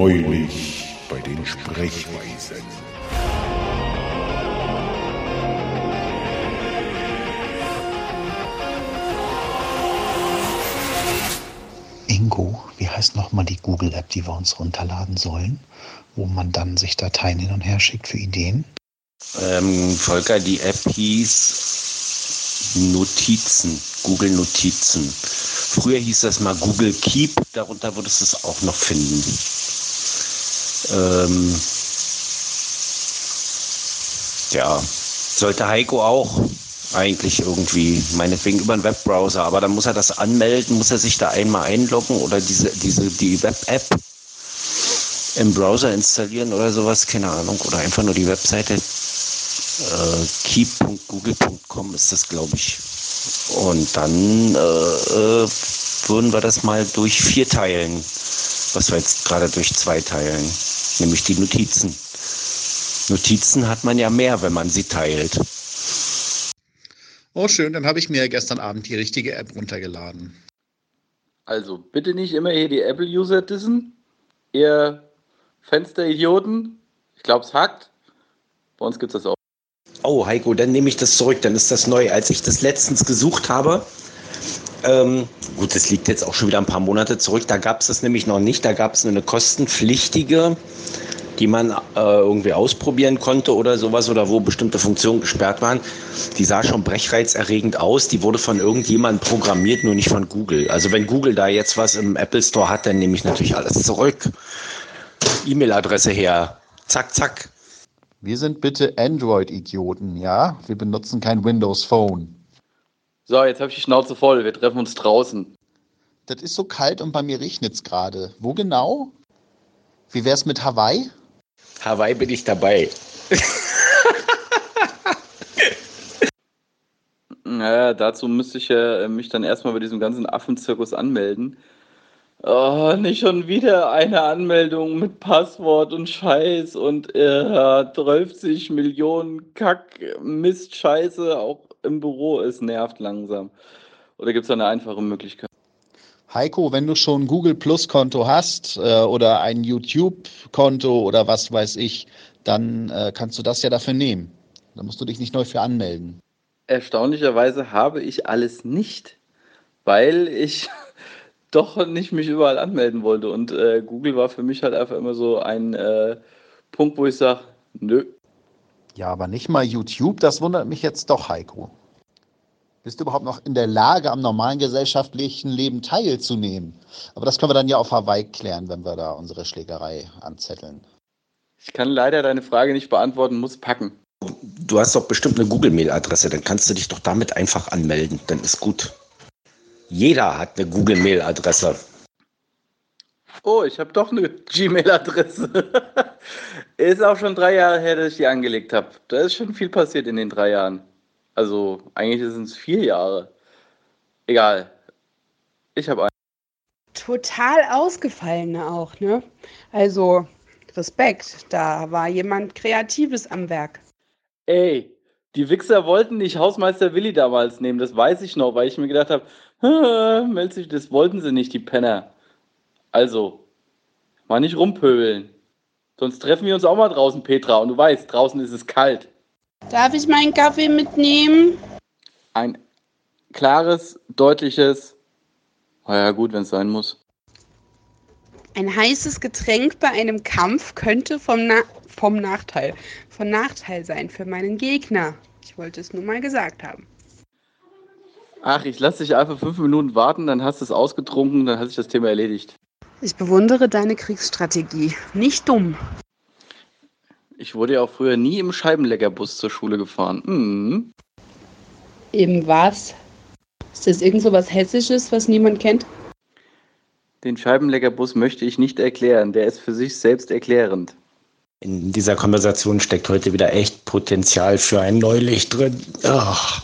Neulich bei den Sprechweisen. Ingo, wie heißt nochmal die Google-App, die wir uns runterladen sollen, wo man dann sich Dateien hin und her schickt für Ideen? Ähm, Volker, die App hieß Notizen, Google Notizen. Früher hieß das mal Google Keep, darunter würdest du es auch noch finden. Ähm, ja, sollte Heiko auch eigentlich irgendwie, meinetwegen über einen Webbrowser, aber dann muss er das anmelden, muss er sich da einmal einloggen oder diese, diese, die Web-App im Browser installieren oder sowas, keine Ahnung, oder einfach nur die Webseite äh, keep.google.com ist das, glaube ich. Und dann äh, äh, würden wir das mal durch vier teilen, was wir jetzt gerade durch zwei teilen, nämlich die Notizen. Notizen hat man ja mehr, wenn man sie teilt. Oh, schön, dann habe ich mir gestern Abend die richtige App runtergeladen. Also bitte nicht immer hier die Apple-User dissen. Ihr Fensteridioten. Ich glaube, es hackt. Bei uns gibt es das auch. Oh, Heiko, dann nehme ich das zurück, dann ist das neu. Als ich das letztens gesucht habe, ähm, gut, das liegt jetzt auch schon wieder ein paar Monate zurück, da gab es das nämlich noch nicht. Da gab es eine kostenpflichtige, die man äh, irgendwie ausprobieren konnte oder sowas oder wo bestimmte Funktionen gesperrt waren. Die sah schon brechreizerregend aus. Die wurde von irgendjemandem programmiert, nur nicht von Google. Also wenn Google da jetzt was im Apple Store hat, dann nehme ich natürlich alles zurück. E-Mail-Adresse her. Zack, zack. Wir sind bitte Android-Idioten, ja? Wir benutzen kein Windows Phone. So, jetzt habe ich die Schnauze voll. Wir treffen uns draußen. Das ist so kalt und bei mir regnet es gerade. Wo genau? Wie wär's mit Hawaii? Hawaii bin ich dabei. Naja, dazu müsste ich ja äh, mich dann erstmal bei diesem ganzen Affenzirkus anmelden. Oh, nicht schon wieder eine Anmeldung mit Passwort und Scheiß und äh, 30 Millionen Kack, Mist, Scheiße, auch im Büro. Es nervt langsam. Oder gibt es da eine einfache Möglichkeit? Heiko, wenn du schon ein Google Plus Konto hast äh, oder ein YouTube Konto oder was weiß ich, dann äh, kannst du das ja dafür nehmen. Da musst du dich nicht neu für anmelden. Erstaunlicherweise habe ich alles nicht, weil ich doch nicht mich überall anmelden wollte. Und äh, Google war für mich halt einfach immer so ein äh, Punkt, wo ich sage, nö. Ja, aber nicht mal YouTube, das wundert mich jetzt doch, Heiko. Bist du überhaupt noch in der Lage, am normalen gesellschaftlichen Leben teilzunehmen? Aber das können wir dann ja auf Hawaii klären, wenn wir da unsere Schlägerei anzetteln. Ich kann leider deine Frage nicht beantworten, muss packen. Du hast doch bestimmt eine Google-Mail-Adresse, dann kannst du dich doch damit einfach anmelden. Dann ist gut. Jeder hat eine Google-Mail-Adresse. Oh, ich habe doch eine Gmail-Adresse. ist auch schon drei Jahre her, dass ich die angelegt habe. Da ist schon viel passiert in den drei Jahren. Also eigentlich sind es vier Jahre. Egal. Ich habe einen. Total ausgefallene auch, ne? Also Respekt, da war jemand Kreatives am Werk. Ey, die Wichser wollten nicht Hausmeister Willi damals nehmen, das weiß ich noch, weil ich mir gedacht habe, meld sich, das wollten sie nicht, die Penner. Also, mal nicht rumpöbeln. Sonst treffen wir uns auch mal draußen, Petra. Und du weißt, draußen ist es kalt. Darf ich meinen Kaffee mitnehmen? Ein klares, deutliches, naja, gut, wenn es sein muss. Ein heißes Getränk bei einem Kampf könnte vom, Na vom Nachteil, von Nachteil sein für meinen Gegner. Ich wollte es nur mal gesagt haben. Ach, ich lasse dich einfach fünf Minuten warten, dann hast du es ausgetrunken, dann hat sich das Thema erledigt. Ich bewundere deine Kriegsstrategie. Nicht dumm. Ich wurde ja auch früher nie im Scheibenleckerbus zur Schule gefahren. Mhm. Eben was? Ist das irgend so was Hessisches, was niemand kennt? Den Scheibenleckerbus möchte ich nicht erklären. Der ist für sich selbst erklärend. In dieser Konversation steckt heute wieder echt Potenzial für ein Neulicht drin. Ach.